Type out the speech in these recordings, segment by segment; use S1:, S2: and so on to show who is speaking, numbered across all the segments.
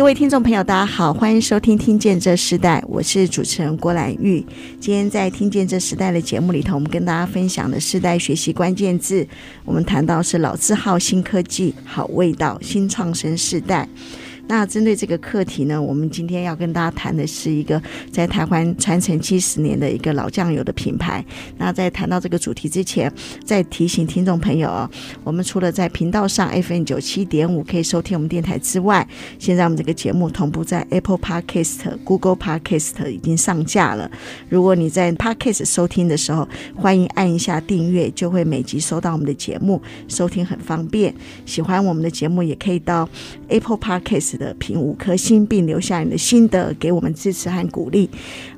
S1: 各位听众朋友，大家好，欢迎收听《听见这时代》，我是主持人郭兰玉。今天在《听见这时代》的节目里头，我们跟大家分享的时代学习关键字，我们谈到是老字号新科技好味道，新创生时代。那针对这个课题呢，我们今天要跟大家谈的是一个在台湾传承七十年的一个老酱油的品牌。那在谈到这个主题之前，再提醒听众朋友哦，我们除了在频道上 FM 九七点五可以收听我们电台之外，现在我们这个节目同步在 Apple Podcast、Google Podcast 已经上架了。如果你在 Podcast 收听的时候，欢迎按一下订阅，就会每集收到我们的节目，收听很方便。喜欢我们的节目，也可以到 Apple Podcast。的评五颗星，并留下你的心得，给我们支持和鼓励。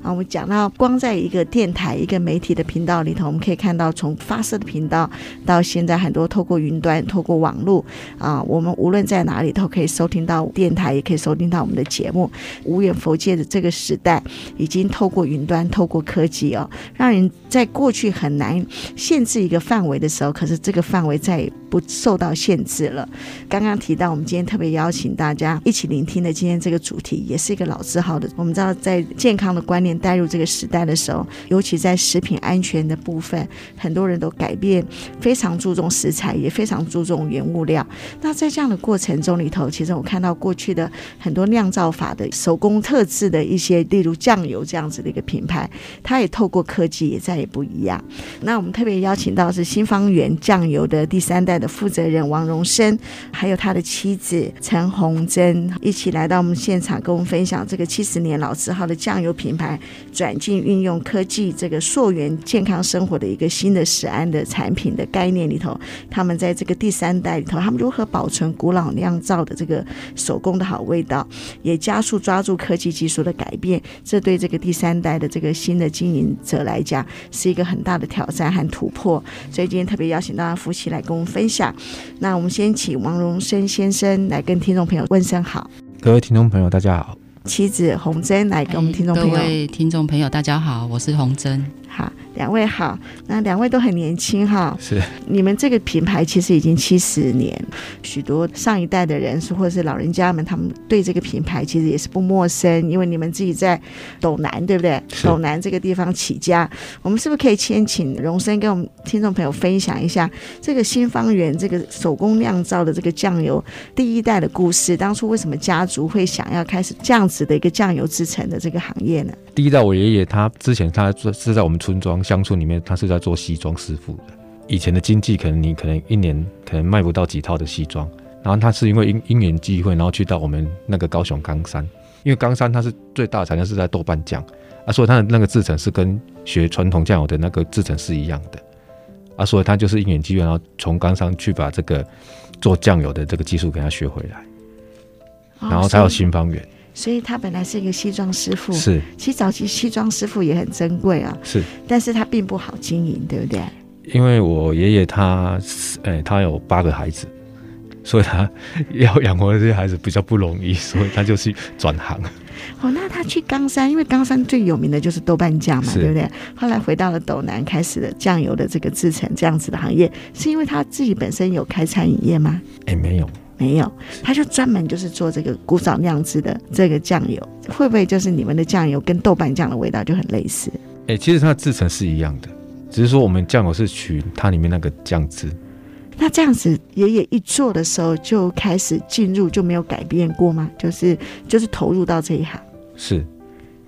S1: 啊，我们讲到光在一个电台、一个媒体的频道里头，我们可以看到从发射的频道到现在很多透过云端、透过网络啊，我们无论在哪里都可以收听到电台，也可以收听到我们的节目。无远弗届的这个时代，已经透过云端、透过科技哦，让人在过去很难限制一个范围的时候，可是这个范围再也不受到限制了。刚刚提到，我们今天特别邀请大家一一起聆听的今天这个主题，也是一个老字号的。我们知道，在健康的观念带入这个时代的时候，尤其在食品安全的部分，很多人都改变，非常注重食材，也非常注重原物料。那在这样的过程中里头，其实我看到过去的很多酿造法的手工特制的一些，例如酱油这样子的一个品牌，它也透过科技也再也不一样。那我们特别邀请到是新方圆酱油的第三代的负责人王荣生，还有他的妻子陈红珍，一起来到我们现场，跟我们分享这个七十年老字号的酱油品牌转进运用科技，这个溯源健康生活的一个新的食安的产品的概念里头，他们在这个第三代里头，他们如何保存古老酿造的这个手工的好味道，也加速抓住科技技术的改变，这对这个第三代的这个新的经营者来讲，是一个很大的挑战和突破。所以今天特别邀请到夫妻来跟我们分享。那我们先请王荣生先生来跟听众朋友问声好。
S2: 各位听众朋友，大家好。
S1: 妻子洪真来跟我们听众朋友。
S3: 各位听众朋友，大家好，我是洪珍。
S1: 好。两位好，那两位都很年轻哈。
S2: 是，
S1: 你们这个品牌其实已经七十年，许多上一代的人是或者是老人家们，他们对这个品牌其实也是不陌生，因为你们自己在斗南，对不对？斗南这个地方起家，我们是不是可以先请荣生跟我们听众朋友分享一下这个新方圆这个手工酿造的这个酱油第一代的故事？当初为什么家族会想要开始这样子的一个酱油制成的这个行业呢？
S2: 第一代我爷爷他之前他是在我们村庄。乡村里面，他是在做西装师傅的。以前的经济可能你可能一年可能卖不到几套的西装，然后他是因为因因缘际会，然后去到我们那个高雄冈山，因为冈山它是最大的产量是在豆瓣酱啊，所以他的那个制程是跟学传统酱油的那个制程是一样的啊，所以他就是因缘际会，然后从冈山去把这个做酱油的这个技术给他学回来，然后才有新方圆。
S1: 所以他本来是一个西装师傅，
S2: 是。
S1: 其实早期西装师傅也很珍贵啊，
S2: 是。
S1: 但是他并不好经营，对不对？
S2: 因为我爷爷他，哎，他有八个孩子，所以他要养活这些孩子比较不容易，所以他就去转行。
S1: 哦，那他去冈山，因为冈山最有名的就是豆瓣酱嘛，对不对？后来回到了斗南，开始了酱油的这个制成这样子的行业，是因为他自己本身有开餐饮业吗？
S2: 哎，没有。
S1: 没有，他就专门就是做这个古早酿制的这个酱油，会不会就是你们的酱油跟豆瓣酱的味道就很类似？
S2: 哎、欸，其实它的制成是一样的，只是说我们酱油是取它里面那个酱汁。
S1: 那这样子，爷爷一做的时候就开始进入，就没有改变过吗？就是就是投入到这一行。
S2: 是，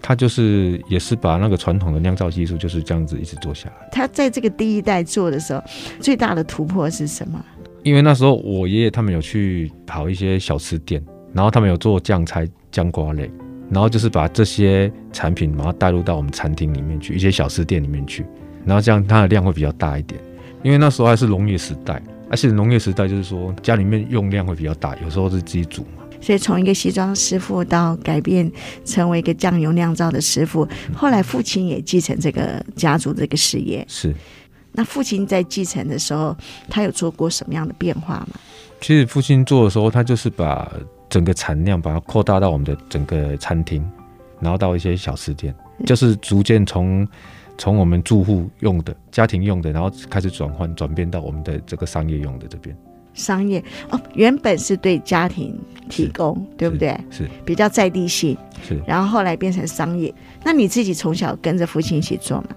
S2: 他就是也是把那个传统的酿造技术就是这样子一直做下来。
S1: 他在这个第一代做的时候，最大的突破是什么？
S2: 因为那时候我爷爷他们有去跑一些小吃店，然后他们有做酱菜、酱瓜类，然后就是把这些产品把它带入到我们餐厅里面去，一些小吃店里面去，然后这样它的量会比较大一点。因为那时候还是农业时代，而且农业时代就是说家里面用量会比较大，有时候是自己煮嘛。
S1: 所以从一个西装师傅到改变成为一个酱油酿造的师傅，后来父亲也继承这个家族这个事业。
S2: 是。
S1: 那父亲在继承的时候，他有做过什么样的变化吗？
S2: 其实父亲做的时候，他就是把整个产量把它扩大到我们的整个餐厅，然后到一些小吃店，就是逐渐从从我们住户用的、家庭用的，然后开始转换转变到我们的这个商业用的这边。
S1: 商业哦，原本是对家庭提供，对不对？
S2: 是，是
S1: 比较在地性。
S2: 是，
S1: 然后后来变成商业。那你自己从小跟着父亲一起做吗？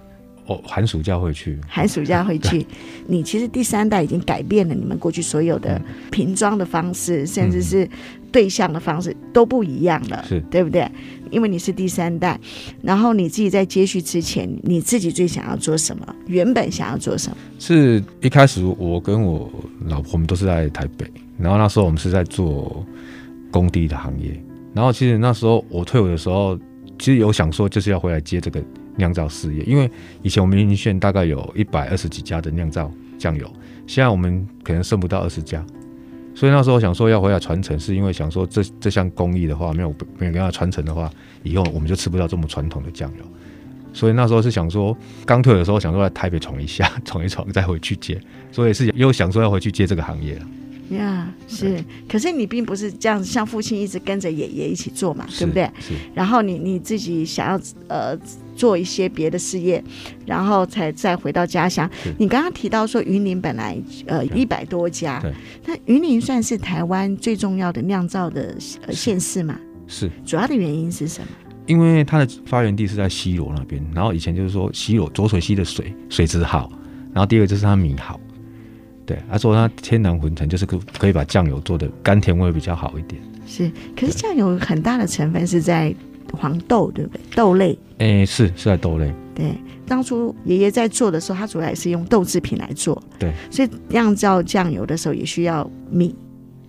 S2: 哦，寒暑假会去，
S1: 寒暑假会去。你其实第三代已经改变了你们过去所有的瓶装的方式，嗯、甚至是对象的方式都不一样了，
S2: 是
S1: 对不对？因为你是第三代，然后你自己在接续之前，你自己最想要做什么？原本想要做什么？
S2: 是一开始我跟我老婆我们都是在台北，然后那时候我们是在做工地的行业，然后其实那时候我退伍的时候，其实有想说就是要回来接这个。酿造事业，因为以前我们云林县大概有一百二十几家的酿造酱油，现在我们可能剩不到二十家，所以那时候想说要回来传承，是因为想说这这项工艺的话，没有没有跟他传承的话，以后我们就吃不到这么传统的酱油，所以那时候是想说刚退的时候想说在台北闯一下，闯一闯再回去接，所以是又想说要回去接这个行业了。
S1: 呀，yeah, 是，可是你并不是这样子，像父亲一直跟着爷爷一起做嘛，对不对？
S2: 是。
S1: 然后你你自己想要呃做一些别的事业，然后才再回到家
S2: 乡。
S1: 你刚刚提到说云林本来呃一百多家，
S2: 对。
S1: 那云林算是台湾最重要的酿造的呃县市嘛？
S2: 是。
S1: 主要的原因是什么？
S2: 因为它的发源地是在西螺那边，然后以前就是说西螺浊水溪的水水质好，然后第二个就是它米好。对，他说它天然混成就是可可以把酱油做的甘甜味比较好一点。
S1: 是，可是酱油很大的成分是在黄豆，对不对？豆类。
S2: 哎，是是在豆类。
S1: 对，当初爷爷在做的时候，他主要也是用豆制品来做。
S2: 对，
S1: 所以酿造酱油的时候也需要米。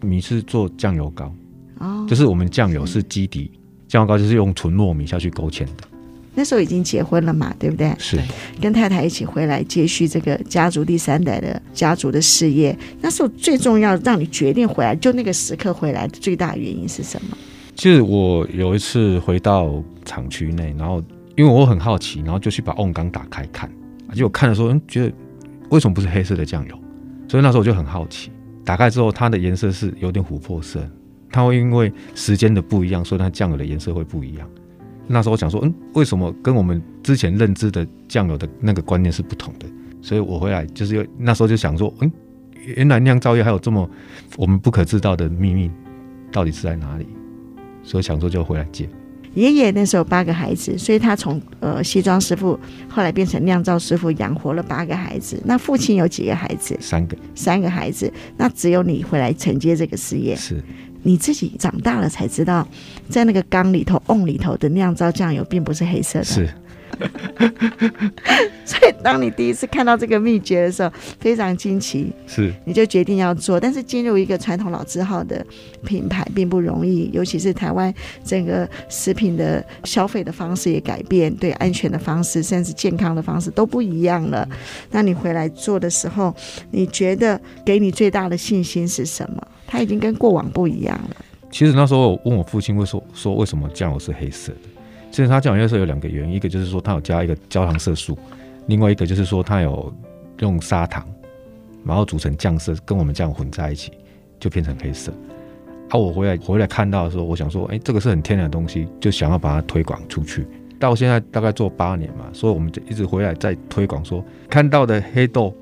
S2: 米是做酱油膏。
S1: 哦。
S2: 就是我们酱油是基底，酱油膏就是用纯糯米下去勾芡的。
S1: 那时候已经结婚了嘛，对不对？
S2: 是，
S1: 跟太太一起回来接续这个家族第三代的家族的事业。那时候最重要让你决定回来，就那个时刻回来的最大原因是什么？
S2: 其实我有一次回到厂区内，然后因为我很好奇，然后就去把瓮缸打开看，结果看的时候，嗯，觉得为什么不是黑色的酱油？所以那时候我就很好奇，打开之后它的颜色是有点琥珀色，它会因为时间的不一样，所以它酱油的颜色会不一样。那时候我想说，嗯，为什么跟我们之前认知的酱油的那个观念是不同的？所以我回来就是又那时候就想说，嗯，原来酿造业还有这么我们不可知道的秘密，到底是在哪里？所以想说就回来接。
S1: 爷爷那时候八个孩子，所以他从呃西装师傅后来变成酿造师傅，养活了八个孩子。那父亲有几个孩子？
S2: 三个。
S1: 三个孩子，那只有你回来承接这个事业。
S2: 是。
S1: 你自己长大了才知道，在那个缸里头、瓮里头的酿造酱油并不是黑色的。
S2: 是。
S1: 所以，当你第一次看到这个秘诀的时候，非常惊奇。
S2: 是。
S1: 你就决定要做，但是进入一个传统老字号的品牌并不容易，尤其是台湾整个食品的消费的方式也改变，对安全的方式，甚至健康的方式都不一样了。那你回来做的时候，你觉得给你最大的信心是什么？它已经跟过往不一样了。
S2: 其实那时候我问我父亲，会说说为什么酱油是黑色的？其实它酱油色有两个原因，一个就是说它有加一个焦糖色素，另外一个就是说它有用砂糖，然后组成酱色，跟我们酱混在一起就变成黑色。啊，我回来回来看到的时候，我想说，哎，这个是很天然的东西，就想要把它推广出去。到现在大概做八年嘛，所以我们就一直回来在推广说，看到的黑豆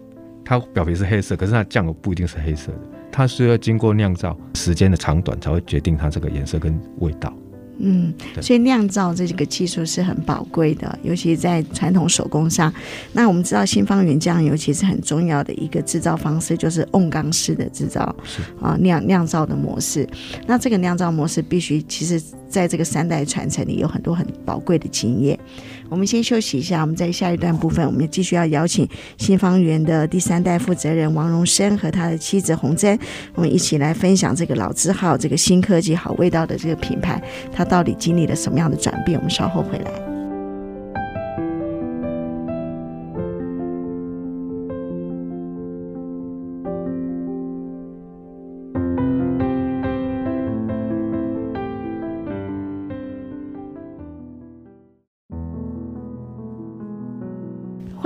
S2: 它表皮是黑色，可是它酱油不一定是黑色的。它需要经过酿造时间的长短，才会决定它这个颜色跟味道。
S1: 嗯，所以酿造这个技术是很宝贵的，尤其在传统手工上。那我们知道新方圆酱油其实很重要的一个制造方式就是瓮缸式的制造，啊酿酿造的模式。那这个酿造模式必须其实在这个三代传承里有很多很宝贵的经验。我们先休息一下，我们在下一段部分，我们继续要邀请新方圆的第三代负责人王荣生和他的妻子洪珍，我们一起来分享这个老字号、这个新科技好味道的这个品牌，它到底经历了什么样的转变？我们稍后回来。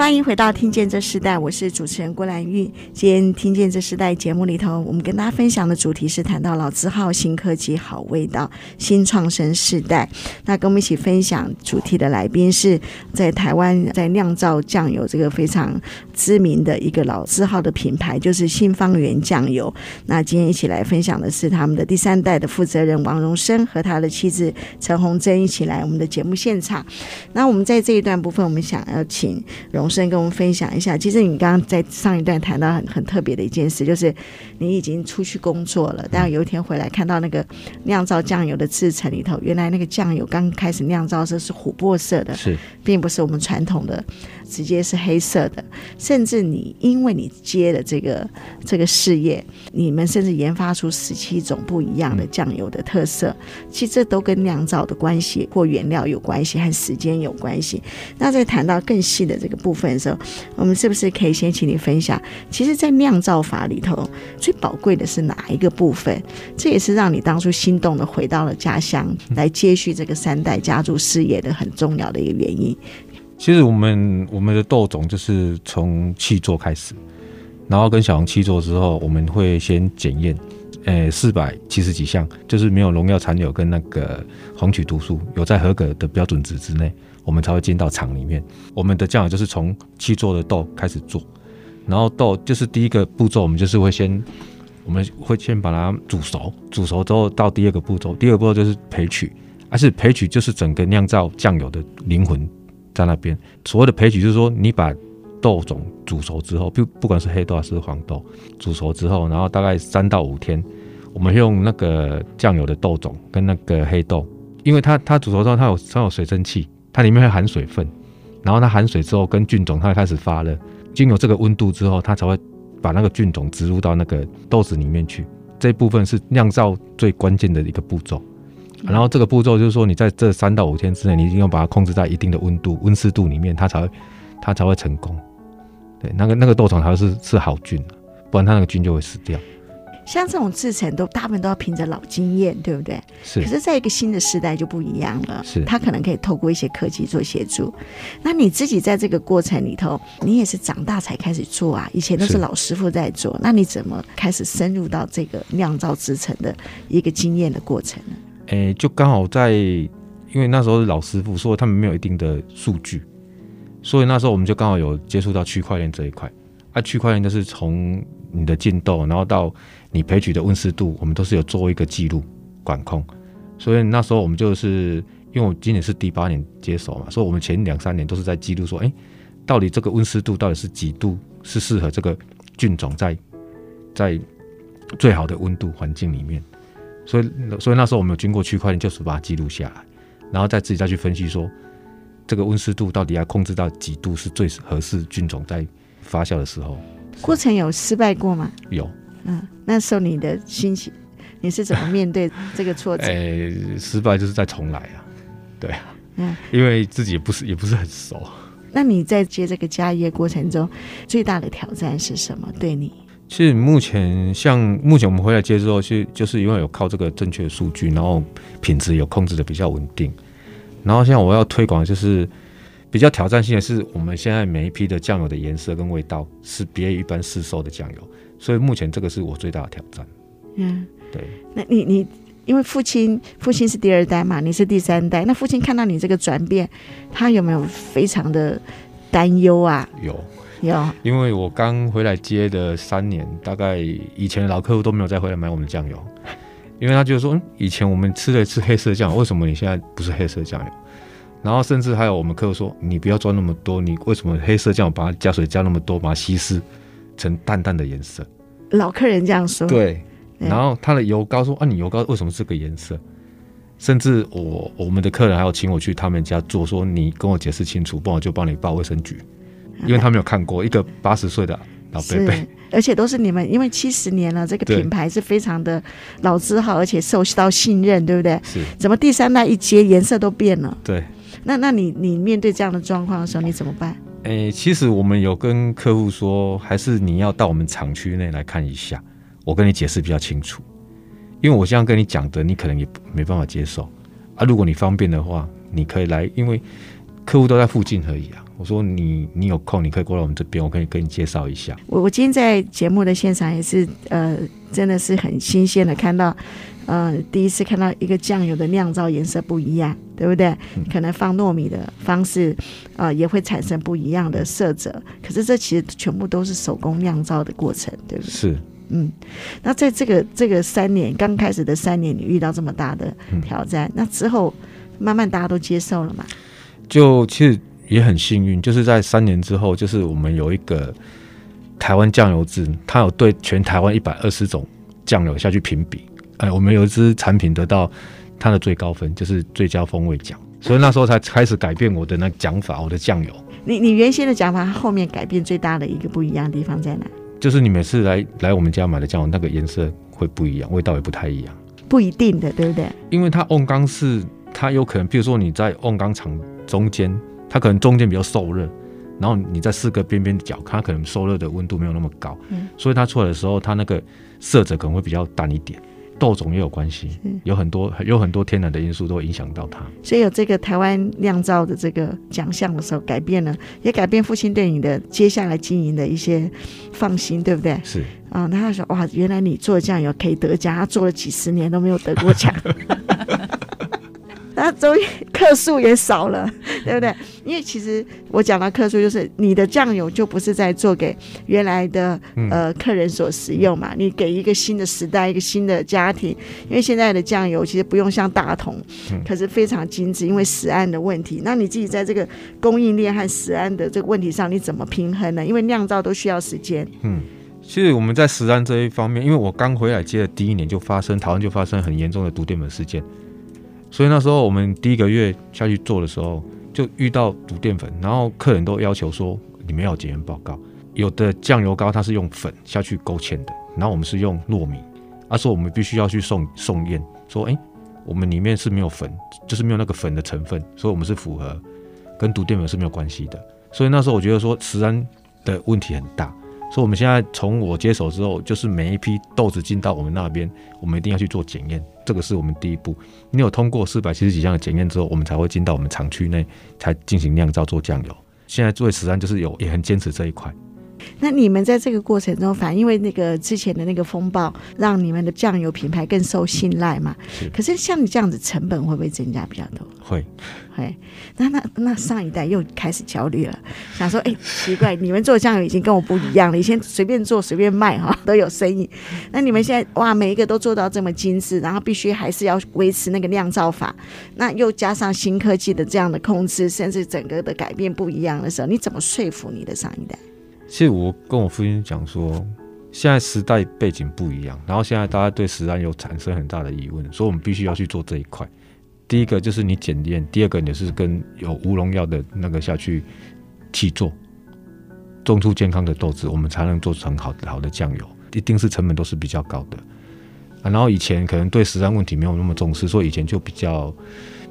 S1: 欢迎回到《听见这时代》，我是主持人郭兰玉。今天《听见这时代》节目里头，我们跟大家分享的主题是谈到老字号、新科技、好味道、新创生世代。那跟我们一起分享主题的来宾是在台湾在酿造酱油这个非常知名的一个老字号的品牌，就是新方圆酱油。那今天一起来分享的是他们的第三代的负责人王荣生和他的妻子陈红珍一起来我们的节目现场。那我们在这一段部分，我们想要请荣生跟我们分享一下，其实你刚刚在上一段谈到很很特别的一件事，就是你已经出去工作了，但有一天回来看到那个酿造酱油的制程里头，原来那个酱油刚开始酿造的时候是琥珀色的，是，并不是我们传统的。直接是黑色的，甚至你因为你接了这个这个事业，你们甚至研发出十七种不一样的酱油的特色，其实这都跟酿造的关系或原料有关系，和时间有关系。那在谈到更细的这个部分的时候，我们是不是可以先请你分享？其实，在酿造法里头，最宝贵的是哪一个部分？这也是让你当初心动的回到了家乡，来接续这个三代家族事业的很重要的一个原因。
S2: 其实我们我们的豆种就是从契作开始，然后跟小农契作之后，我们会先检验，诶，四百七十几项，就是没有农药残留跟那个黄曲毒素有在合格的标准值之内，我们才会进到厂里面。我们的酱油就是从契作的豆开始做，然后豆就是第一个步骤，我们就是会先我们会先把它煮熟，煮熟之后到第二个步骤，第二个步骤就是培取，而是培取就是整个酿造酱油的灵魂。在那边，所谓的焙取就是说，你把豆种煮熟之后，不不管是黑豆还是黄豆，煮熟之后，然后大概三到五天，我们用那个酱油的豆种跟那个黑豆，因为它它煮熟之后，它有它有水蒸气，它里面会含水分，然后它含水之后跟菌种它会开始发热，经由这个温度之后，它才会把那个菌种植入到那个豆子里面去，这部分是酿造最关键的一个步骤。然后这个步骤就是说，你在这三到五天之内，你一定要把它控制在一定的温度、温湿度里面，它才会它才会成功。对，那个那个豆种才是是好菌，不然它那个菌就会死掉。
S1: 像这种制成都大部分都要凭着老经验，对不对？是。可是在一个新的时代就不一样了，是。它可能可以透过一些科技做协助。那你自己在这个过程里头，你也是长大才开始做啊？以前都是老师傅在做，那你怎么开始深入到这个酿造制成的一个经验的过程呢？
S2: 诶、就刚好在，因为那时候是老师傅，所以他们没有一定的数据，所以那时候我们就刚好有接触到区块链这一块。啊，区块链就是从你的进豆，然后到你培取的温湿度，我们都是有做一个记录管控。所以那时候我们就是，因为我今年是第八年接手嘛，所以我们前两三年都是在记录说，诶、到底这个温湿度到底是几度，是适合这个菌种在在最好的温度环境里面。所以，所以那时候我们有经过区块链，就是把它记录下来，然后再自己再去分析说，这个温湿度到底要控制到几度是最合适菌种在发酵的时候。
S1: 过程有失败过吗？
S2: 有。
S1: 嗯，那时候你的心情，你是怎么面对这个挫折？
S2: 哎、欸，失败就是再重来啊。对啊。嗯。因为自己也不是也不是很熟。
S1: 那你在接这个家业过程中，最大的挑战是什么？对你？
S2: 其实目前像目前我们回来接之后，是就是因为有靠这个正确的数据，然后品质有控制的比较稳定。然后现在我要推广，就是比较挑战性的是，我们现在每一批的酱油的颜色跟味道是别于一般市售的酱油，所以目前这个是我最大的挑战。
S1: 嗯，
S2: 对。
S1: 那你你因为父亲父亲是第二代嘛，你是第三代，那父亲看到你这个转变，他有没有非常的担忧啊？
S2: 有。
S1: 有，
S2: 因为我刚回来接的三年，大概以前的老客户都没有再回来买我们的酱油，因为他就是说，嗯，以前我们吃的是黑色酱油，为什么你现在不是黑色酱油？然后甚至还有我们客户说，你不要装那么多，你为什么黑色酱油把它加水加那么多，把它稀释成淡淡的颜色？
S1: 老客人这样说。
S2: 对，然后他的油膏说，啊，你油膏为什么是这个颜色？甚至我我们的客人还要请我去他们家做，说你跟我解释清楚，不然我就帮你报卫生局，因为他没有看过一个八十岁的老伯伯，
S1: 而且都是你们，因为七十年了，这个品牌是非常的老字号，而且受到信任，对不对？
S2: 是。
S1: 怎么第三代一接颜色都变了？
S2: 对。
S1: 那那你你面对这样的状况的时候，你怎么办？
S2: 诶、欸，其实我们有跟客户说，还是你要到我们厂区内来看一下，我跟你解释比较清楚。因为我这样跟你讲的，你可能也没办法接受啊。如果你方便的话，你可以来，因为客户都在附近而已啊。我说你你有空，你可以过来我们这边，我可以跟你介绍一下。
S1: 我我今天在节目的现场也是呃，真的是很新鲜的看到，呃，第一次看到一个酱油的酿造颜色不一样，对不对？嗯、可能放糯米的方式，呃，也会产生不一样的色泽。可是这其实全部都是手工酿造的过程，对不对？
S2: 是。
S1: 嗯，那在这个这个三年刚开始的三年，你遇到这么大的挑战，嗯、那之后慢慢大家都接受了嘛？
S2: 就其实也很幸运，就是在三年之后，就是我们有一个台湾酱油制，它有对全台湾一百二十种酱油下去评比，哎，我们有一支产品得到它的最高分，就是最佳风味奖，所以那时候才开始改变我的那讲法，我的酱油。
S1: 你你原先的讲法，后面改变最大的一个不一样的地方在哪？
S2: 就是你每次来来我们家买的酱油，那个颜色会不一样，味道也不太一样。
S1: 不一定的，对不对？
S2: 因为它瓮缸是它有可能，比如说你在瓮缸场中间，它可能中间比较受热，然后你在四个边边角，它可能受热的温度没有那么高，嗯，所以它出来的时候，它那个色泽可能会比较淡一点。豆种也有关系，有很多有很多天然的因素都会影响到它。
S1: 所以有这个台湾酿造的这个奖项的时候，改变了，也改变父亲对你的接下来经营的一些放心，对不对？
S2: 是
S1: 啊，那他说哇，原来你做酱油可以得奖，他做了几十年都没有得过奖。那终于 客数也少了，对不对？因为其实我讲到客数，就是你的酱油就不是在做给原来的呃客人所食用嘛，你给一个新的时代，一个新的家庭。因为现在的酱油其实不用像大桶，可是非常精致，因为食安的问题。那你自己在这个供应链和食安的这个问题上，你怎么平衡呢？因为酿造都需要时间。
S2: 嗯，其实我们在食安这一方面，因为我刚回来接的第一年就发生台湾就发生很严重的毒淀粉事件。所以那时候我们第一个月下去做的时候，就遇到毒淀粉，然后客人都要求说，你们要检验报告。有的酱油膏它是用粉下去勾芡的，然后我们是用糯米，他说我们必须要去送送验，说哎，我们里面是没有粉，就是没有那个粉的成分，所以我们是符合，跟毒淀粉是没有关系的。所以那时候我觉得说食安的问题很大。所以我们现在从我接手之后，就是每一批豆子进到我们那边，我们一定要去做检验，这个是我们第一步。你有通过四百七十几项的检验之后，我们才会进到我们厂区内，才进行酿造做酱油。现在做实验就是有也很坚持这一块。
S1: 那你们在这个过程中，反正因为那个之前的那个风暴，让你们的酱油品牌更受信赖嘛。是。可是像你这样子，成本会不会增加比较多？
S2: 会，
S1: 会。那那那上一代又开始焦虑了，想说：哎，奇怪，你们做酱油已经跟我不一样了。以前随便做随便卖哈，都有生意。那你们现在哇，每一个都做到这么精致，然后必须还是要维持那个酿造法。那又加上新科技的这样的控制，甚至整个的改变不一样的时候，你怎么说服你的上一代？
S2: 其实我跟我父亲讲说，现在时代背景不一样，然后现在大家对食安有产生很大的疑问，所以我们必须要去做这一块。第一个就是你检验，第二个你是跟有无农药的那个下去去做，种出健康的豆子，我们才能做成好好的酱油。一定是成本都是比较高的啊。然后以前可能对食安问题没有那么重视，所以以前就比较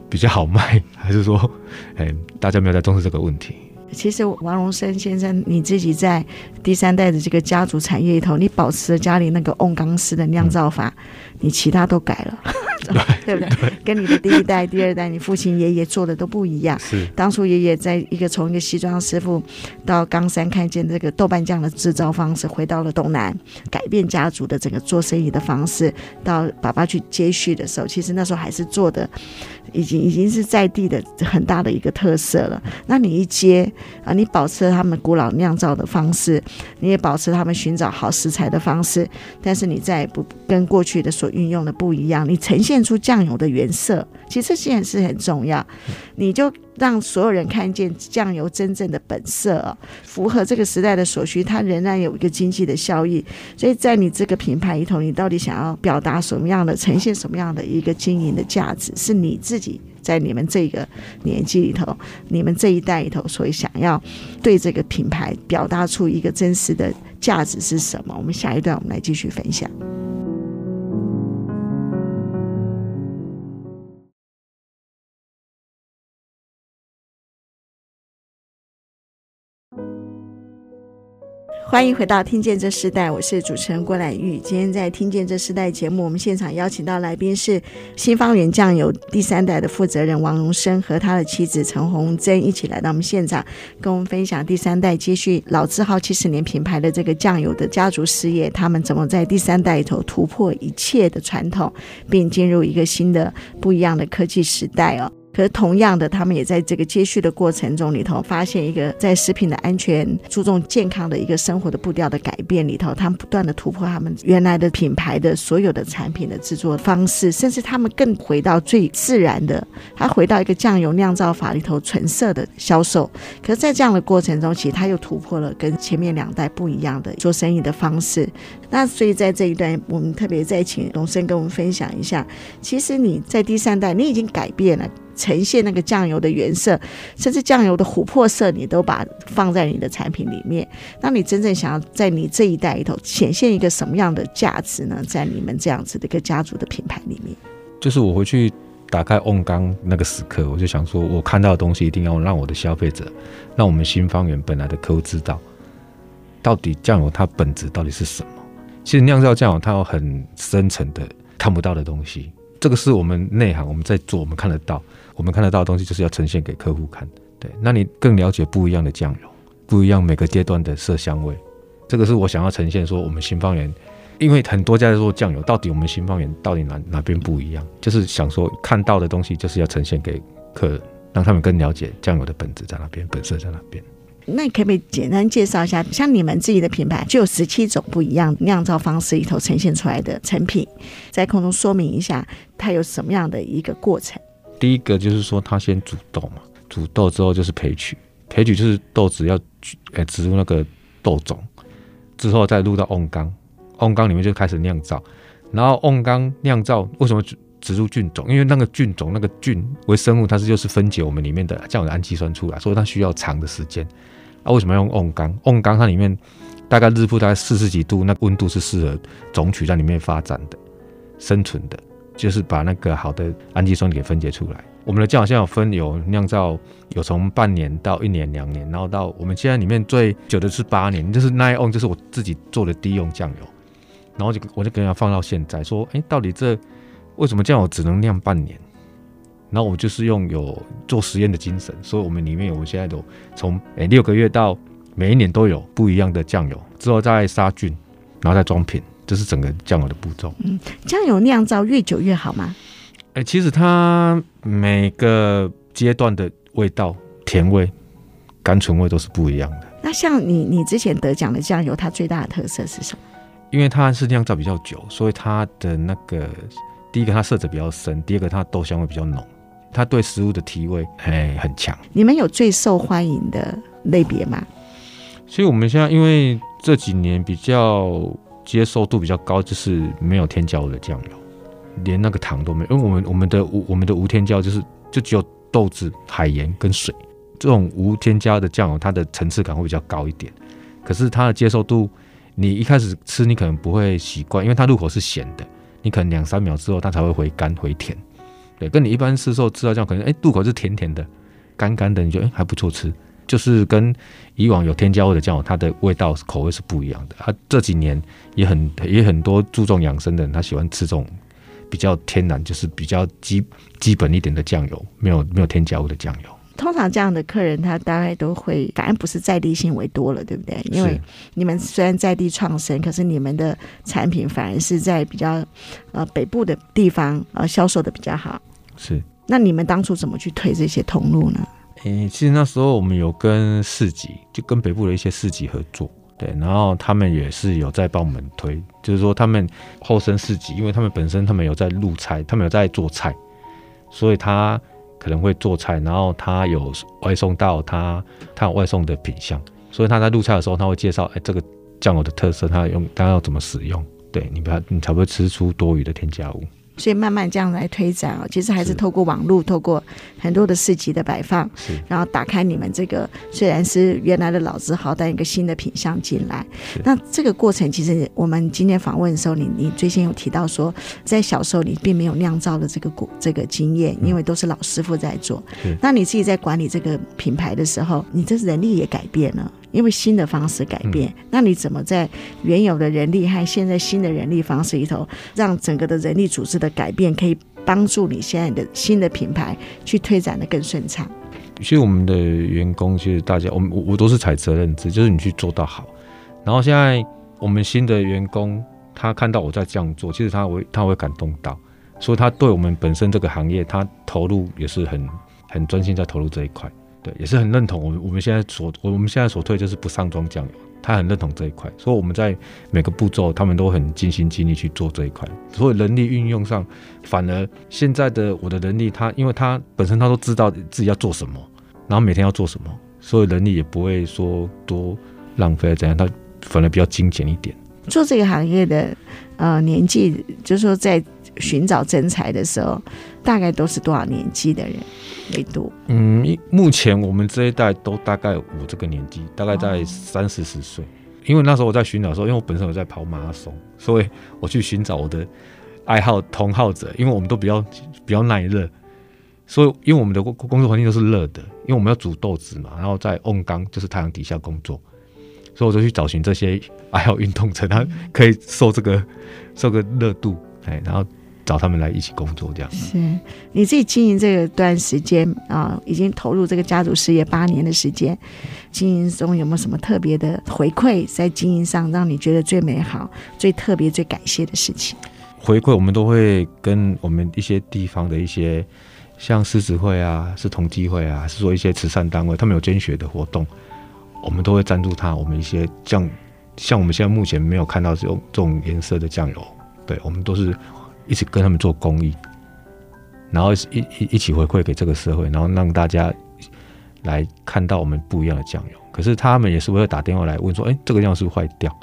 S2: 比较好卖，还是说，哎，大家没有在重视这个问题。
S1: 其实王荣生先生，你自己在第三代的这个家族产业里头，你保持了家里那个瓮缸式的酿造法，嗯、你其他都改了，对，对不对？对，跟你的第一代、第二代，你父亲、爷爷做的都不一样。是当初爷爷在一个从一个西装师傅到冈山看见这个豆瓣酱的制造方式，回到了东南，改变家族的整个做生意的方式。到爸爸去接续的时候，其实那时候还是做的。已经已经是在地的很大的一个特色了。那你一接啊，你保持了他们古老酿造的方式，你也保持他们寻找好食材的方式，但是你再也不跟过去的所运用的不一样，你呈现出酱油的原色。其实这件事很重要，你就让所有人看见酱油真正的本色哦，符合这个时代的所需，它仍然有一个经济的效益。所以在你这个品牌里头，你到底想要表达什么样的、呈现什么样的一个经营的价值，是你自在你们这个年纪里头，你们这一代里头，所以想要对这个品牌表达出一个真实的价值是什么？我们下一段我们来继续分享。欢迎回到《听见这时代》，我是主持人郭兰玉。今天在《听见这时代》节目，我们现场邀请到来宾是新方圆酱油第三代的负责人王荣生和他的妻子陈红珍，一起来到我们现场，跟我们分享第三代接续老字号七十年品牌的这个酱油的家族事业，他们怎么在第三代里头突破一切的传统，并进入一个新的不一样的科技时代哦。可是同样的，他们也在这个接续的过程中里头，发现一个在食品的安全、注重健康的一个生活的步调的改变里头，他们不断的突破他们原来的品牌的所有的产品的制作方式，甚至他们更回到最自然的，他回到一个酱油酿造法里头纯色的销售。可是，在这样的过程中，其实他又突破了跟前面两代不一样的做生意的方式。那所以在这一段，我们特别再请荣生跟我们分享一下，其实你在第三代，你已经改变了。呈现那个酱油的原色，甚至酱油的琥珀色，你都把放在你的产品里面。那你真正想要在你这一代里头显现一个什么样的价值呢？在你们这样子的一个家族的品牌里面，
S2: 就是我回去打开瓮缸那个时刻，我就想说，我看到的东西一定要让我的消费者，让我们新方圆本来的客户知道，到底酱油它本质到底是什么。其实酿造酱油它有很深层的看不到的东西。这个是我们内行，我们在做，我们看得到，我们看得到的东西就是要呈现给客户看。对，那你更了解不一样的酱油，不一样每个阶段的色香味，这个是我想要呈现说我们新方圆，因为很多家在做酱油，到底我们新方圆到底哪哪边不一样？就是想说看到的东西就是要呈现给客人，让他们更了解酱油的本质在哪边，本色在哪边。
S1: 那可不可以简单介绍一下，像你们自己的品牌就有十七种不一样酿造方式里头呈现出来的成品，在空中说明一下它有什么样的一个过程？
S2: 第一个就是说，它先煮豆嘛，煮豆之后就是培曲，培曲就是豆子要呃植入那个豆种，之后再入到瓮缸，瓮缸里面就开始酿造，然后瓮缸酿造为什么植入菌种？因为那个菌种那个菌微生物它是就是分解我们里面的酱油的氨基酸出来，所以它需要长的时间。啊，为什么要用瓮缸？瓮缸它里面大概日曝大概四十几度，那温度是适合种曲在里面发展的、生存的，就是把那个好的氨基酸给分解出来。我们的酱好像有分有酿造，有从半年到一年、两年，然后到我们现在里面最久的是八年，就是那一瓮就是我自己做的第一瓮酱油，然后就我就给它放到现在，说，哎，到底这为什么酱油只能酿半年？然后我就是用有做实验的精神，所以我们里面有，我们现在都从诶六个月到每一年都有不一样的酱油，之后再杀菌，然后再装瓶，这是整个酱油的步骤。
S1: 嗯，酱油酿造越久越好吗？
S2: 诶，其实它每个阶段的味道、甜味、甘醇味都是不一样的。
S1: 那像你你之前得奖的酱油，它最大的特色是什么？
S2: 因为它是酿造比较久，所以它的那个第一个它色泽比较深，第二个它豆香味比较浓。它对食物的提味哎很强。
S1: 你们有最受欢迎的类别吗？
S2: 所以我们现在因为这几年比较接受度比较高，就是没有添加物的酱油，连那个糖都没有。因为我们我们的无我们的无添加就是就只有豆子、海盐跟水这种无添加的酱油，它的层次感会比较高一点。可是它的接受度，你一开始吃你可能不会习惯，因为它入口是咸的，你可能两三秒之后它才会回甘回甜。对，跟你一般市售吃到这样，可能哎，入口是甜甜的、干干的，你觉得哎还不错吃，就是跟以往有添加物的酱油，它的味道口味是不一样的。啊，这几年也很也很多注重养生的人，他喜欢吃这种比较天然，就是比较基基本一点的酱油，没有没有添加物的酱油。
S1: 通常这样的客人，他大概都会，反而不是在地性为多了，对不对？因为你们虽然在地创生，可是你们的产品反而是在比较呃北部的地方呃销售的比较好。
S2: 是，
S1: 那你们当初怎么去推这些通路呢？
S2: 诶、欸，其实那时候我们有跟市集，就跟北部的一些市集合作，对，然后他们也是有在帮我们推，就是说他们后生市集，因为他们本身他们有在录菜，他们有在做菜，所以他可能会做菜，然后他有外送到他他有外送的品相，所以他在录菜的时候他会介绍，哎，这个酱油的特色，他用他要怎么使用，对你不要你才不会吃出多余的添加物。
S1: 所以慢慢这样来推展啊，其实还是透过网络，透过很多的市集的摆放，然后打开你们这个虽然是原来的老字号，但一个新的品相进来。那这个过程，其实我们今天访问的时候，你你最先有提到说，在小时候你并没有酿造的这个过这个经验，因为都是老师傅在做。那你自己在管理这个品牌的时候，你这人力也改变了。因为新的方式改变，嗯，那你怎么在原有的人力和现在新的人力方式里头，让整个的人力组织的改变可以帮助你现在的新的品牌去推展的更顺畅？
S2: 其实我们的员工，其实大家，我们我我都是采责任制，就是你去做到好。然后现在我们新的员工，他看到我在这样做，其实他会他会感动到，所以他对我们本身这个行业，他投入也是很很专心在投入这一块。对，也是很认同我们我们现在所我们现在所推就是不上装酱油，他很认同这一块，所以我们在每个步骤他们都很尽心尽力去做这一块，所以人力运用上，反而现在的我的人力他，因为他本身他都知道自己要做什么，然后每天要做什么，所以人力也不会说多浪费怎样，他反而比较精简一点。
S1: 做这个行业的呃年纪，就是说在寻找真才的时候，大概都是多少年纪的人？为多，
S2: 嗯，目前我们这一代都大概我这个年纪，大概在三四十岁。因为那时候我在寻找的时候，因为我本身有在跑马拉松，所以我去寻找我的爱好同好者。因为我们都比较比较耐热，所以因为我们的工工作环境都是热的，因为我们要煮豆子嘛，然后在瓮缸就是太阳底下工作，所以我就去找寻这些爱好运动者，他可以受这个受个热度，哎，然后。找他们来一起工作，这样
S1: 是你自己经营这个段时间啊，已经投入这个家族事业八年的时间，经营中有没有什么特别的回馈？在经营上让你觉得最美好、最特别、最感谢的事情？
S2: 回馈我们都会跟我们一些地方的一些，像狮子会啊，是同济会啊，是说一些慈善单位，他们有捐血的活动，我们都会赞助他。我们一些酱，像我们现在目前没有看到这种这种颜色的酱油，对我们都是。一起跟他们做公益，然后一一一起回馈给这个社会，然后让大家来看到我们不一样的酱油。可是他们也是会打电话来问说：“哎，这个酱油是不是坏掉？”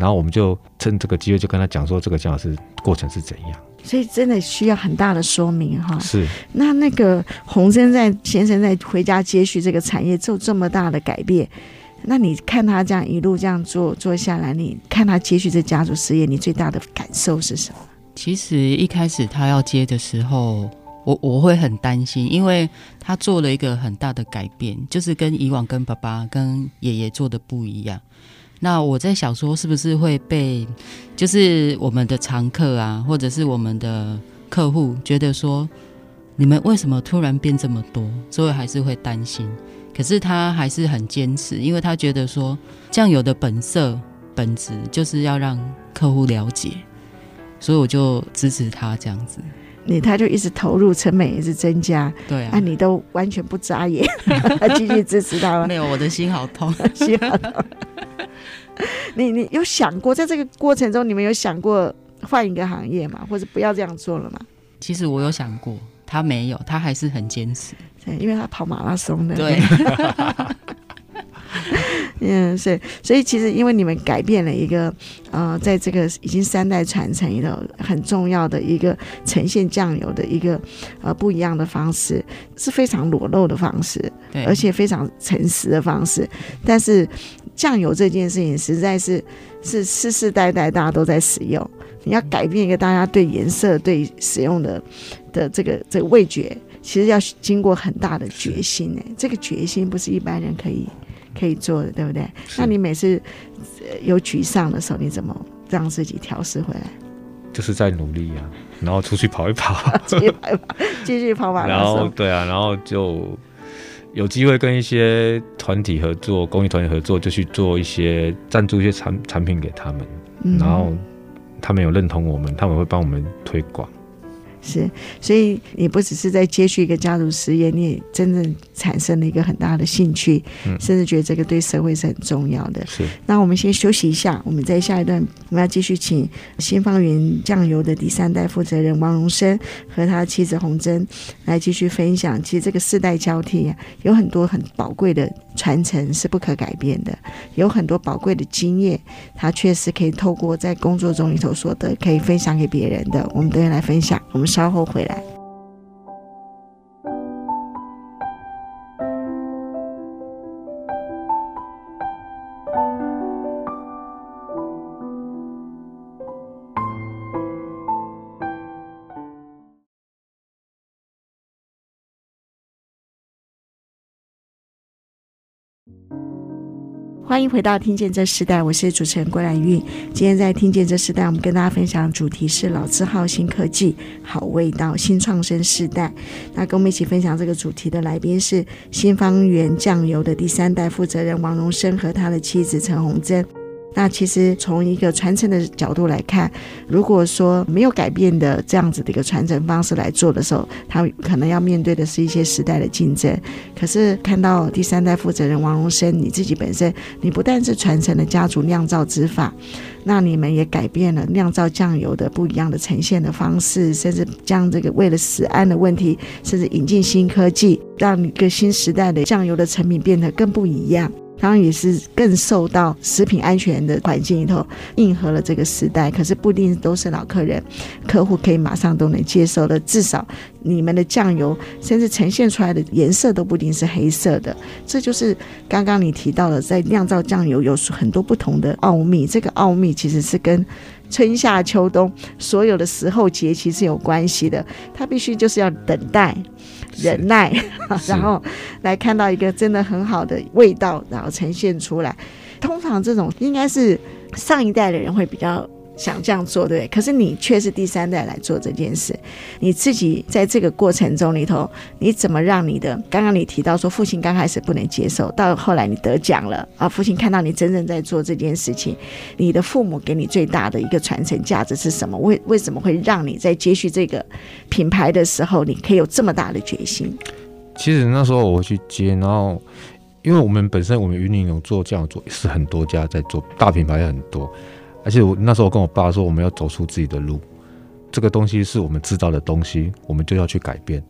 S2: 然后我们就趁这个机会就跟他讲说：“这个酱油是过程是怎样？”
S1: 所以真的需要很大的说明哈。
S2: 是。
S1: 那那个洪生在先生在回家接续这个产业做这么大的改变，那你看他这样一路这样做做下来，你看他接续这家族事业，你最大的感受是什么？
S3: 其实一开始他要接的时候，我我会很担心，因为他做了一个很大的改变，就是跟以往跟爸爸跟爷爷做的不一样。那我在想说，是不是会被就是我们的常客啊，或者是我们的客户觉得说，你们为什么突然变这么多？所以还是会担心。可是他还是很坚持，因为他觉得说，酱油的本色本质就是要让客户了解。所以我就支持他这样子，
S1: 你他就一直投入，成本也是增加，
S3: 对啊，
S1: 啊你都完全不眨眼，继续支持他吗？
S3: 没有，我的心好痛，
S1: 心好痛。你你有想过，在这个过程中，你们有想过换一个行业吗？或者不要这样做了吗？
S3: 其实我有想过，他没有，他还是很坚持，
S1: 对，因为他跑马拉松的，
S3: 对。
S1: 嗯，是，所以其实因为你们改变了一个，呃，在这个已经三代传承里头很重要的一个呈现酱油的一个呃不一样的方式，是非常裸露的方式，
S3: 对，
S1: 而且非常诚实的方式。但是酱油这件事情实在是是世世代代大家都在使用，你要改变一个大家对颜色对使用的的这个这个味觉，其实要经过很大的决心哎，这个决心不是一般人可以。可以做的，对不对？那你每次有沮丧的时候，你怎么让自己调试回来？
S2: 就是在努力啊，然后出去跑一跑，
S1: 继续跑一跑，继续跑马拉松。
S2: 然后对啊，然后就有机会跟一些团体合作，公益团体合作，就去做一些赞助一些产产品给他们，嗯，然后他们有认同我们，他们会帮我们推广。
S1: 是，所以你不只是在接续一个家族事业，你也真正产生了一个很大的兴趣，嗯、甚至觉得这个对社会是很重要的。
S2: 是，
S1: 那我们先休息一下，我们在下一段我们要继续请新方园酱油的第三代负责人王荣生和他妻子洪珍来继续分享。其实这个世代交替啊，有很多很宝贵的传承是不可改变的，有很多宝贵的经验，他确实可以透过在工作中里头所得，可以分享给别人的。我们等下来分享，我们。稍后回来。欢迎回到《听见这时代》，我是主持人郭兰玉。今天在《听见这时代》，我们跟大家分享主题是老字号新科技，好味道，新创生时代。那跟我们一起分享这个主题的来宾是新方圆酱油的第三代负责人王荣生和他的妻子陈红珍。那其实从一个传承的角度来看，如果说没有改变的这样子的一个传承方式来做的时候，他可能要面对的是一些时代的竞争。可是看到第三代负责人王荣生，你自己本身，你不但是传承了家族酿造之法，那你们也改变了酿造酱油的不一样的呈现的方式，甚至将这个为了食安的问题，甚至引进新科技，让一个新时代的酱油的成品变得更不一样。当然也是更受到食品安全的环境里头，应和了这个时代。可是不一定都是老客人，客户可以马上都能接受的。至少你们的酱油，甚至呈现出来的颜色都不一定是黑色的。这就是刚刚你提到的，在酿造酱油有很多不同的奥秘。这个奥秘其实是跟春夏秋冬所有的时候节气是有关系的。它必须就是要等待。忍耐，然后来看到一个真的很好的味道，然后呈现出来。通常这种应该是上一代的人会比较。想这样做，对？可是你却是第三代来做这件事，你自己在这个过程中里头，你怎么让你的？刚刚你提到说，父亲刚开始不能接受，到后来你得奖了啊，父亲看到你真正在做这件事情，你的父母给你最大的一个传承价值是什么？为为什么会让你在接续这个品牌的时候，你可以有这么大的决心？
S2: 其实那时候我去接，然后因为我们本身我们云林有做这样做，是很多家在做，大品牌很多。而且我那时候跟我爸说，我们要走出自己的路，这个东西是我们知道的东西，我们就要去改变。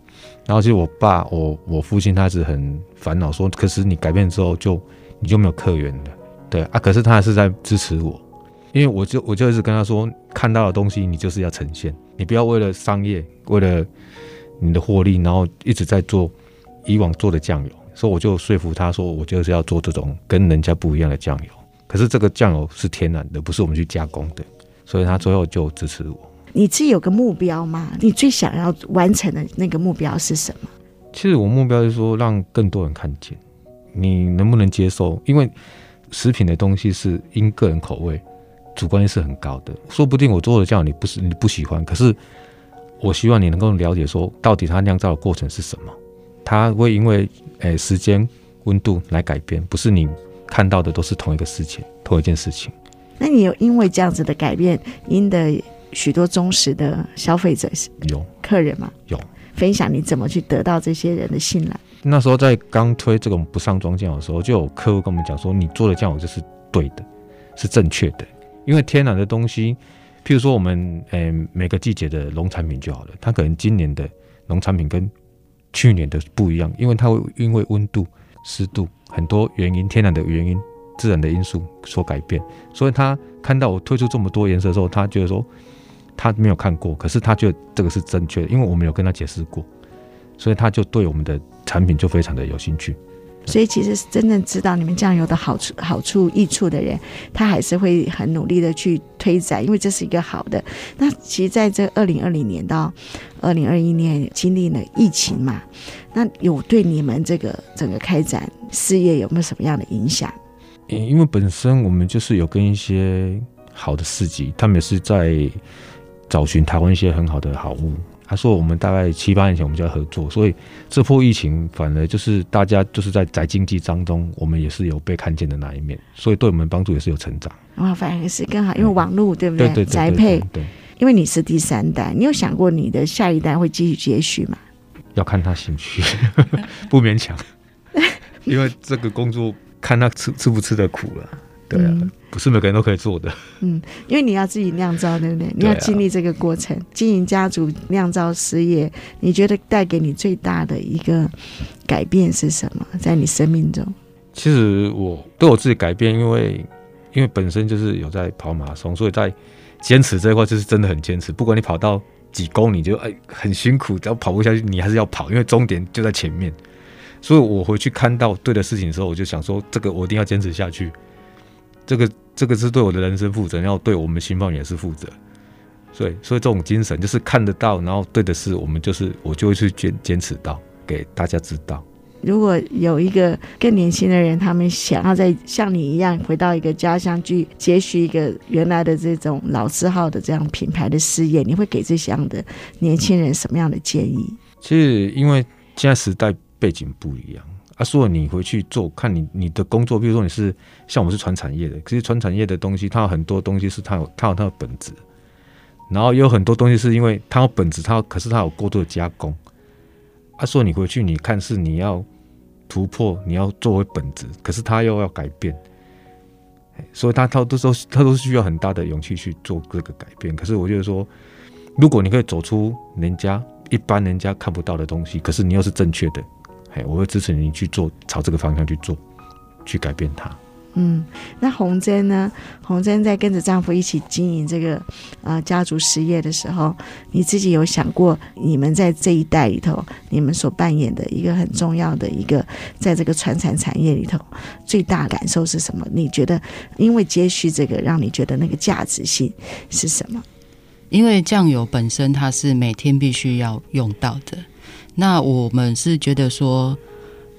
S2: 然后其实我爸，我我父亲他是很烦恼，说，可是你改变之后就你就没有客源了，对啊。可是他还是在支持我，因为我就我就一直跟他说，看到的东西你就是要呈现，你不要为了商业，为了你的获利，然后一直在做以往做的酱油。所以我就说服他说，我就是要做这种跟人家不一样的酱油。可是这个酱油是天然的，不是我们去加工的，所以他最后就支持我。
S1: 你自己有个目标吗？你最想要完成的那个目标是什么？
S2: 其实我目标就是说，让更多人看见，你能不能接受？因为食品的东西是因个人口味，主观性是很高的。说不定我做的酱油你不是你不喜欢，可是我希望你能够了解说，到底它酿造的过程是什么？它会因为诶时间温度来改变，不是你。看到的都是同一个事情，同一件事情。
S1: 那你有因为这样子的改变，赢得许多忠实的消费者
S2: 有
S1: 客人吗？
S2: 有
S1: 分享你怎么去得到这些人的信赖？
S2: 那时候在刚推这种不上妆酱油的时候，就有客户跟我们讲说，你做的酱油就是对的，是正确的。因为天然的东西，譬如说我们诶每个季节的农产品就好了，它可能今年的农产品跟去年的不一样，因为它会因为温度、湿度。很多原因，天然的原因、自然的因素所改变，所以他看到我推出这么多颜色的时候，他觉得说他没有看过，可是他觉得这个是正确的，因为我们有跟他解释过，所以他就对我们的产品就非常的有兴趣。
S1: 所以其实是真正知道你们酱油的好处、好处、益处的人，他还是会很努力的去推展，因为这是一个好的。那其实在这二零二零年到二零二一年经历了疫情嘛，那有对你们这个整个开展事业有没有什么样的影响？
S2: 因为本身我们就是有跟一些好的市集，他们也是在找寻台湾一些很好的好物。他说：“我们大概七八年前我们就要合作，所以这波疫情反而就是大家就是在宅经济当中，我们也是有被看见的那一面，所以对我们帮助也是有成长。
S1: 哇，反而是更好，因为网络对不对？宅配，对，因为你是第三代，你有想过你的下一代会继续接续吗？
S2: 要看他兴趣，不勉强。因为这个工作看他吃吃不吃的苦了，对啊。嗯不是每个人都可以做的。嗯，
S1: 因为你要自己酿造，对不对？你要经历这个过程，啊、经营家族酿造事业，你觉得带给你最大的一个改变是什么？在你生命中？
S2: 其实我对我自己改变，因为因为本身就是有在跑马拉松，所以在坚持这一块就是真的很坚持。不管你跑到几公里，就哎很辛苦，只要跑不下去，你还是要跑，因为终点就在前面。所以我回去看到对的事情的时候，我就想说，这个我一定要坚持下去。这个。这个是对我的人生负责，要对我们新方也是负责，所以所以这种精神就是看得到，然后对的事，我们就是我就会去坚坚持到给大家知道。
S1: 如果有一个更年轻的人，他们想要再像你一样回到一个家乡去接续一个原来的这种老字号的这样品牌的事业，你会给这样的年轻人什么样的建议？
S2: 其实因为现在时代背景不一样。他说：“你回去做，看你你的工作，比如说你是像我们是传产业的，其实传产业的东西，它有很多东西是它有它有它的本质，然后也有很多东西是因为它有本质，它可是它有过度的加工。他说你回去，你看是你要突破，你要作为本质，可是它又要改变，所以他他都说他都需要很大的勇气去做这个改变。可是我觉得说，如果你可以走出人家一般人家看不到的东西，可是你又是正确的。”哎，我会支持你去做，朝这个方向去做，去改变它。
S1: 嗯，那红珍呢？红珍在跟着丈夫一起经营这个呃家族事业的时候，你自己有想过，你们在这一代里头，你们所扮演的一个很重要的一个，在这个传产产业里头，最大感受是什么？你觉得，因为接续这个，让你觉得那个价值性是什么？
S3: 因为酱油本身它是每天必须要用到的。那我们是觉得说，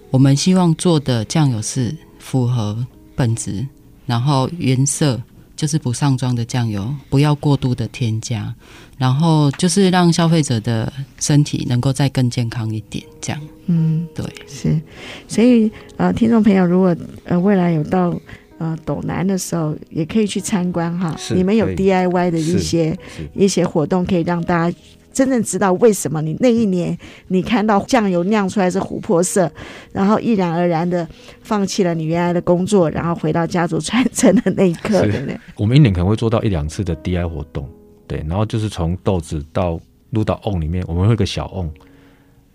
S3: 我们希望做的酱油是符合本质，然后原色就是不上妆的酱油，不要过度的添加，然后就是让消费者的身体能够再更健康一点，这样。嗯，对，
S1: 是。所以呃，听众朋友，如果呃未来有到呃斗南的时候，也可以去参观哈，你们有 DIY 的一些一些活动，可以让大家。真正知道为什么你那一年你看到酱油酿出来是琥珀色，然后毅然而然的放弃了你原来的工作，然后回到家族传承的那一刻，对不对？
S2: 我们一年可能会做到一两次的 DI 活动，对，然后就是从豆子到入到瓮里面，我们会有个小瓮，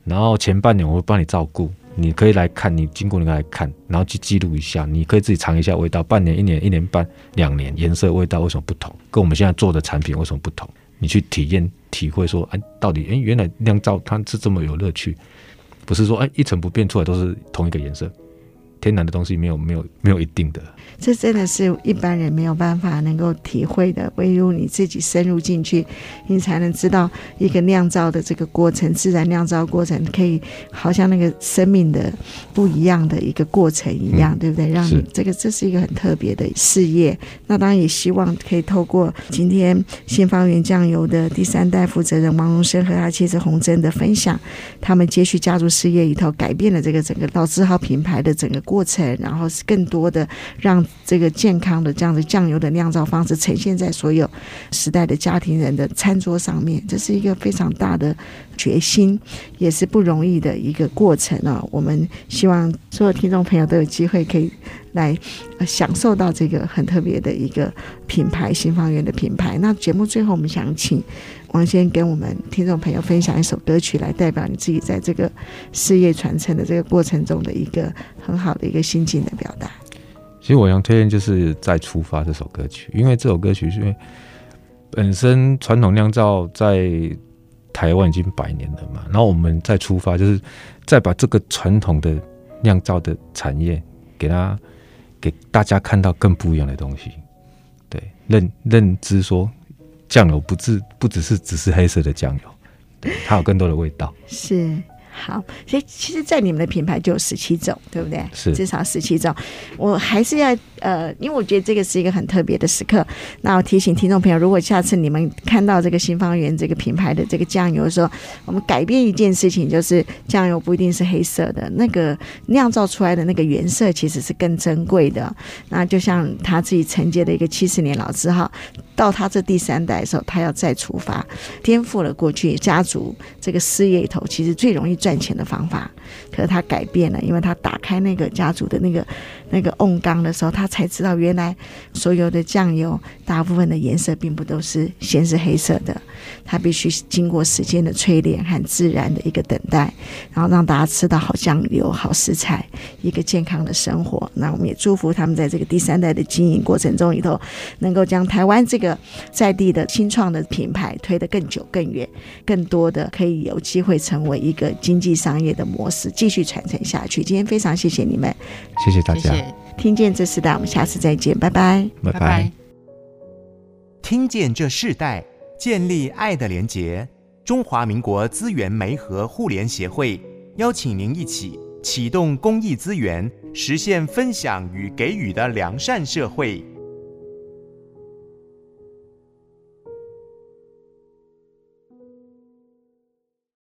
S2: 然后前半年我会帮你照顾，你可以来看，你经过你来看，然后去记录一下，你可以自己尝一下味道，半年、一年、一年半、两年，颜色、味道为什么不同？跟我们现在做的产品为什么不同？你去体验、体会，说，哎，到底，哎，原来酿造它是这么有乐趣，不是说，哎，一成不变出来都是同一个颜色。天然的东西没有没有没有一定的，
S1: 这真的是一般人没有办法能够体会的。唯有你自己深入进去，你才能知道一个酿造的这个过程，自然酿造过程可以好像那个生命的不一样的一个过程一样，嗯、对不对？让你这个这是一个很特别的事业。那当然也希望可以透过今天新方圆酱油的第三代负责人王荣生和他妻子洪珍的分享，他们接续家族事业里头改变了这个整个老字号品牌的整个过程，然后是更多的让这个健康的这样的酱油的酿造方式呈现在所有时代的家庭人的餐桌上面，这是一个非常大的决心，也是不容易的一个过程啊！我们希望所有听众朋友都有机会可以来享受到这个很特别的一个品牌——新方圆的品牌。那节目最后，我们想请王先跟我们听众朋友分享一首歌曲，来代表你自己在这个事业传承的这个过程中的一个很好的一个心境的表达。
S2: 其实我想推荐就是《再出发》这首歌曲，因为这首歌曲是因为本身传统酿造在台湾已经百年了嘛，然后我们再出发，就是再把这个传统的酿造的产业给它给大家看到更不一样的东西，对，认认知说。酱油不只不只是只是黑色的酱油，对，它有更多的味道。
S1: 是好，所以其实，在你们的品牌就有十七种，对不对？
S2: 是，
S1: 至少十七种。我还是要呃，因为我觉得这个是一个很特别的时刻。那我提醒听众朋友，如果下次你们看到这个新方圆这个品牌的这个酱油的时候，我们改变一件事情，就是酱油不一定是黑色的，那个酿造出来的那个原色其实是更珍贵的。那就像他自己承接的一个七十年老字号，到他这第三代的时候，他要再出发，颠覆了过去家族这个事业里头其实最容易赚。赚钱的方法，可是他改变了，因为他打开那个家族的那个那个瓮缸的时候，他才知道原来所有的酱油大部分的颜色并不都是先是黑色的，他必须经过时间的淬炼和自然的一个等待，然后让大家吃到好酱油、好食材，一个健康的生活。那我们也祝福他们在这个第三代的经营过程中里头，能够将台湾这个在地的新创的品牌推得更久、更远，更多的可以有机会成为一个经济商业的模式，继续传承下去。今天非常谢谢你们，
S2: 谢谢大家。
S1: 听见这世代，我们下次再见，拜拜，
S2: 拜拜。
S3: 拜拜。
S4: 听见这世代，建立爱的连结。中华民国资源媒和互联协会邀请您一起启动公益资源，实现分享与给予的良善社会。